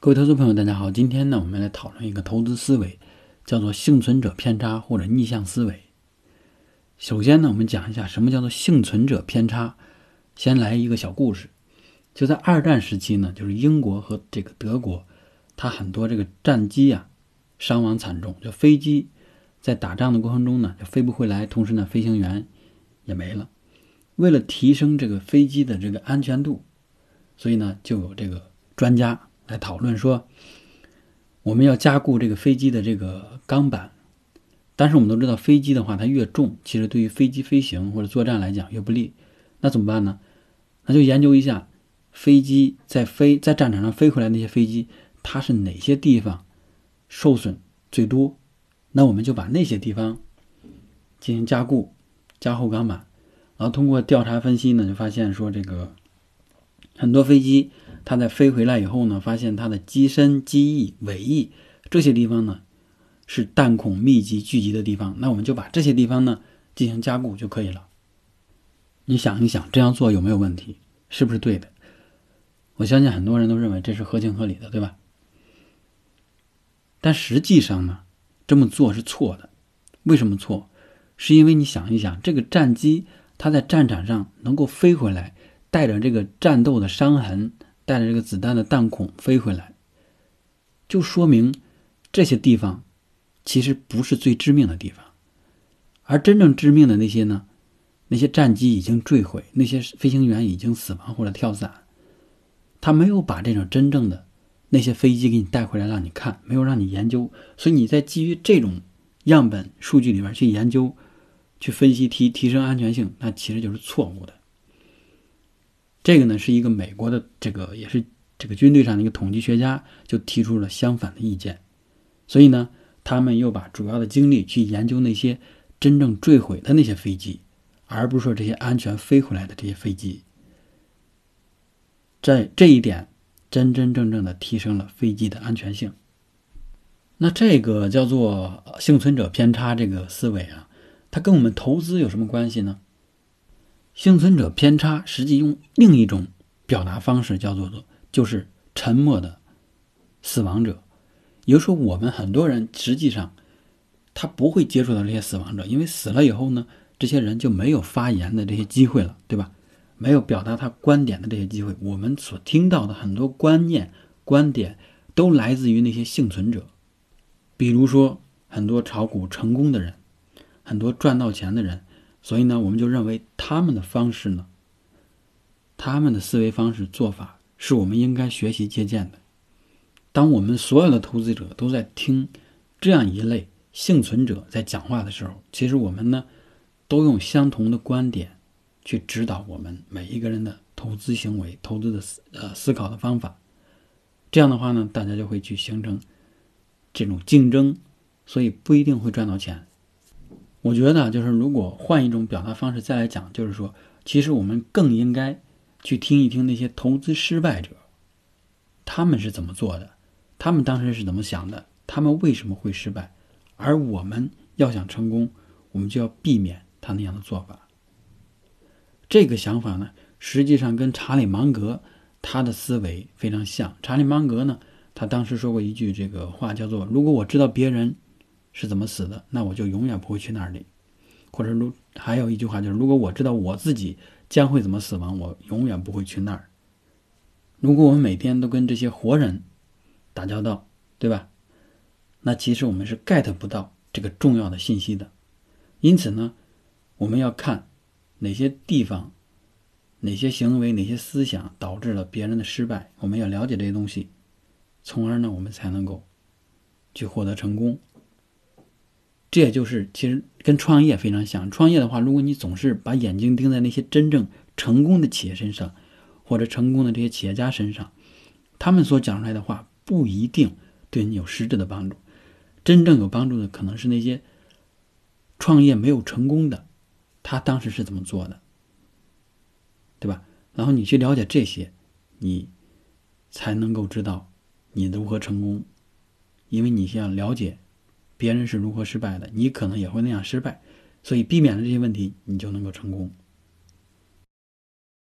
各位投资朋友，大家好。今天呢，我们来讨论一个投资思维，叫做幸存者偏差或者逆向思维。首先呢，我们讲一下什么叫做幸存者偏差。先来一个小故事，就在二战时期呢，就是英国和这个德国，它很多这个战机啊伤亡惨重，就飞机在打仗的过程中呢就飞不回来，同时呢飞行员也没了。为了提升这个飞机的这个安全度，所以呢就有这个专家。来讨论说，我们要加固这个飞机的这个钢板，但是我们都知道，飞机的话它越重，其实对于飞机飞行或者作战来讲越不利。那怎么办呢？那就研究一下飞机在飞在战场上飞回来那些飞机，它是哪些地方受损最多？那我们就把那些地方进行加固，加厚钢板，然后通过调查分析呢，就发现说这个很多飞机。它在飞回来以后呢，发现它的机身、机翼、尾翼这些地方呢，是弹孔密集聚集的地方。那我们就把这些地方呢进行加固就可以了。你想一想，这样做有没有问题？是不是对的？我相信很多人都认为这是合情合理的，对吧？但实际上呢，这么做是错的。为什么错？是因为你想一想，这个战机它在战场上能够飞回来，带着这个战斗的伤痕。带着这个子弹的弹孔飞回来，就说明这些地方其实不是最致命的地方，而真正致命的那些呢，那些战机已经坠毁，那些飞行员已经死亡或者跳伞，他没有把这种真正的那些飞机给你带回来让你看，没有让你研究，所以你在基于这种样本数据里边去研究、去分析、提提升安全性，那其实就是错误的。这个呢是一个美国的这个也是这个军队上的一个统计学家就提出了相反的意见，所以呢他们又把主要的精力去研究那些真正坠毁的那些飞机，而不是说这些安全飞回来的这些飞机。在这一点真真正正的提升了飞机的安全性。那这个叫做幸存者偏差这个思维啊，它跟我们投资有什么关系呢？幸存者偏差实际用另一种表达方式叫做做，就是沉默的死亡者。也就是说，我们很多人实际上他不会接触到这些死亡者，因为死了以后呢，这些人就没有发言的这些机会了，对吧？没有表达他观点的这些机会。我们所听到的很多观念、观点都来自于那些幸存者，比如说很多炒股成功的人，很多赚到钱的人。所以呢，我们就认为他们的方式呢，他们的思维方式做法是我们应该学习借鉴的。当我们所有的投资者都在听这样一类幸存者在讲话的时候，其实我们呢，都用相同的观点去指导我们每一个人的投资行为、投资的思呃思考的方法。这样的话呢，大家就会去形成这种竞争，所以不一定会赚到钱。我觉得就是，如果换一种表达方式再来讲，就是说，其实我们更应该去听一听那些投资失败者，他们是怎么做的，他们当时是怎么想的，他们为什么会失败，而我们要想成功，我们就要避免他那样的做法。这个想法呢，实际上跟查理芒格他的思维非常像。查理芒格呢，他当时说过一句这个话，叫做：“如果我知道别人。”是怎么死的？那我就永远不会去那里。或者如还有一句话就是：如果我知道我自己将会怎么死亡，我永远不会去那儿。如果我们每天都跟这些活人打交道，对吧？那其实我们是 get 不到这个重要的信息的。因此呢，我们要看哪些地方、哪些行为、哪些思想导致了别人的失败，我们要了解这些东西，从而呢，我们才能够去获得成功。这也就是其实跟创业非常像。创业的话，如果你总是把眼睛盯在那些真正成功的企业身上，或者成功的这些企业家身上，他们所讲出来的话不一定对你有实质的帮助。真正有帮助的可能是那些创业没有成功的，他当时是怎么做的，对吧？然后你去了解这些，你才能够知道你如何成功，因为你想了解。别人是如何失败的，你可能也会那样失败，所以避免了这些问题，你就能够成功。